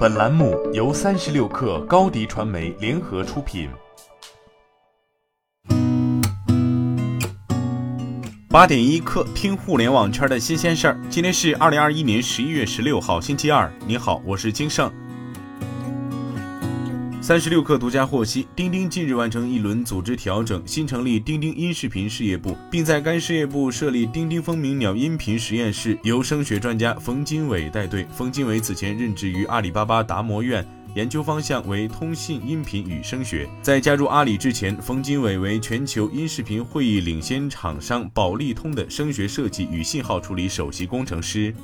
本栏目由三十六氪高低传媒联合出品。八点一刻，听互联网圈的新鲜事儿。今天是二零二一年十一月十六号，星期二。你好，我是金盛。三十六氪独家获悉，钉钉近日完成一轮组织调整，新成立钉钉音视频事业部，并在该事业部设立钉钉风鸣鸟音频实验室，由声学专家冯金伟带队。冯金伟此前任职于阿里巴巴达摩院，研究方向为通信音频与声学。在加入阿里之前，冯金伟为全球音视频会议领先厂商宝利通的声学设计与信号处理首席工程师。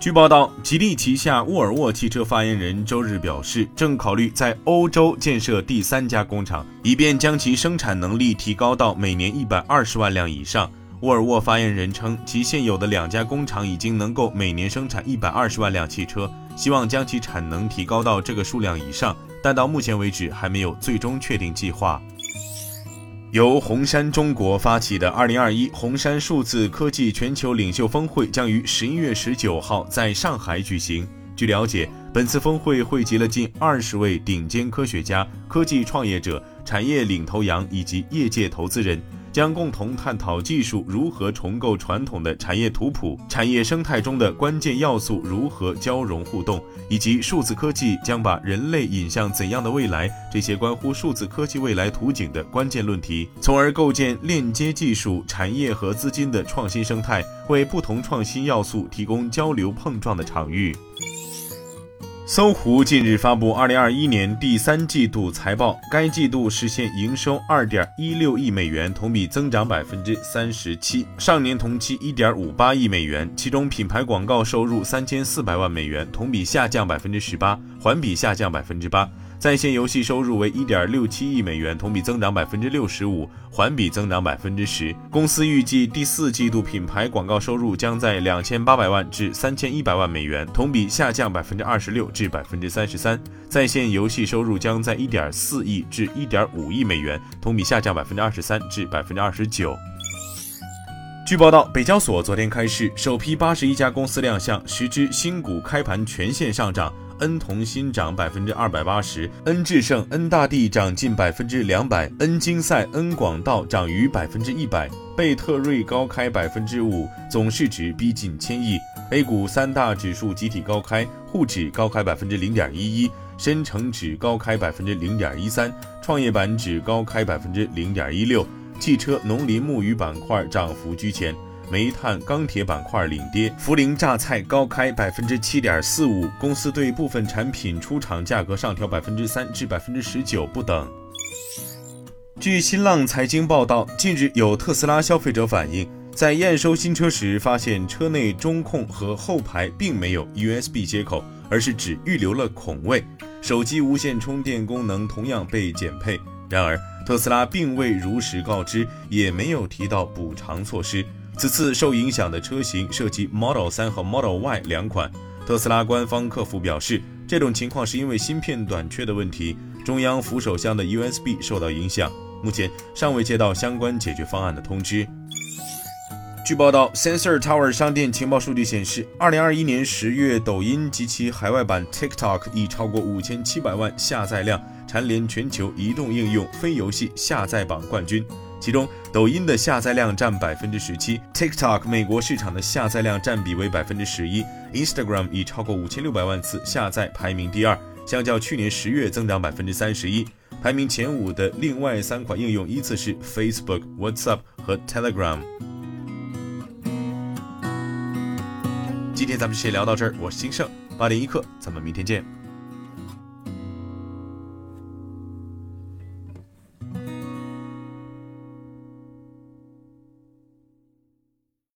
据报道，吉利旗下沃尔沃汽车发言人周日表示，正考虑在欧洲建设第三家工厂，以便将其生产能力提高到每年一百二十万辆以上。沃尔沃发言人称，其现有的两家工厂已经能够每年生产一百二十万辆汽车，希望将其产能提高到这个数量以上，但到目前为止还没有最终确定计划。由红杉中国发起的二零二一红杉数字科技全球领袖峰会将于十一月十九号在上海举行。据了解，本次峰会汇集了近二十位顶尖科学家、科技创业者、产业领头羊以及业界投资人。将共同探讨技术如何重构传统的产业图谱，产业生态中的关键要素如何交融互动，以及数字科技将把人类引向怎样的未来，这些关乎数字科技未来图景的关键论题，从而构建链接技术、产业和资金的创新生态，为不同创新要素提供交流碰撞的场域。搜狐近日发布二零二一年第三季度财报，该季度实现营收二点一六亿美元，同比增长百分之三十七，上年同期一点五八亿美元，其中品牌广告收入三千四百万美元，同比下降百分之十八，环比下降百分之八。在线游戏收入为一点六七亿美元，同比增长百分之六十五，环比增长百分之十。公司预计第四季度品牌广告收入将在两千八百万至三千一百万美元，同比下降百分之二十六至百分之三十三。在线游戏收入将在一点四亿至一点五亿美元，同比下降百分之二十三至百分之二十九。据报道，北交所昨天开市，首批八十一家公司亮相，十只新股开盘全线上涨。恩同新涨百分之二百八十，恩智胜、恩大地涨近百分之两百，恩金赛、恩广道涨逾百分之一百，贝特瑞高开百分之五，总市值逼近千亿。A 股三大指数集体高开，沪指高开百分之零点一一，深成指高开百分之零点一三，创业板指高开百分之零点一六，汽车、农林牧渔板块涨幅居前。煤炭、钢铁板块领跌，涪陵榨菜高开百分之七点四五，公司对部分产品出厂价格上调百分之三至百分之十九不等。据新浪财经报道，近日有特斯拉消费者反映，在验收新车时发现车内中控和后排并没有 USB 接口，而是只预留了孔位，手机无线充电功能同样被减配。然而，特斯拉并未如实告知，也没有提到补偿措施。此次受影响的车型涉及 Model 3和 Model Y 两款。特斯拉官方客服表示，这种情况是因为芯片短缺的问题，中央扶手箱的 USB 受到影响，目前尚未接到相关解决方案的通知。据报道，Sensor Tower 商店情报数据显示，二零二一年十月，抖音及其海外版 TikTok 已超过五千七百万下载量，蝉联全球移动应用非游戏下载榜冠军。其中，抖音的下载量占百分之十七，TikTok 美国市场的下载量占比为百分之十一，Instagram 已超过五千六百万次下载，排名第二，相较去年十月增长百分之三十一。排名前五的另外三款应用依次是 Facebook、WhatsApp 和 Telegram。今天咱们就先聊到这儿，我是金盛八点一刻，咱们明天见。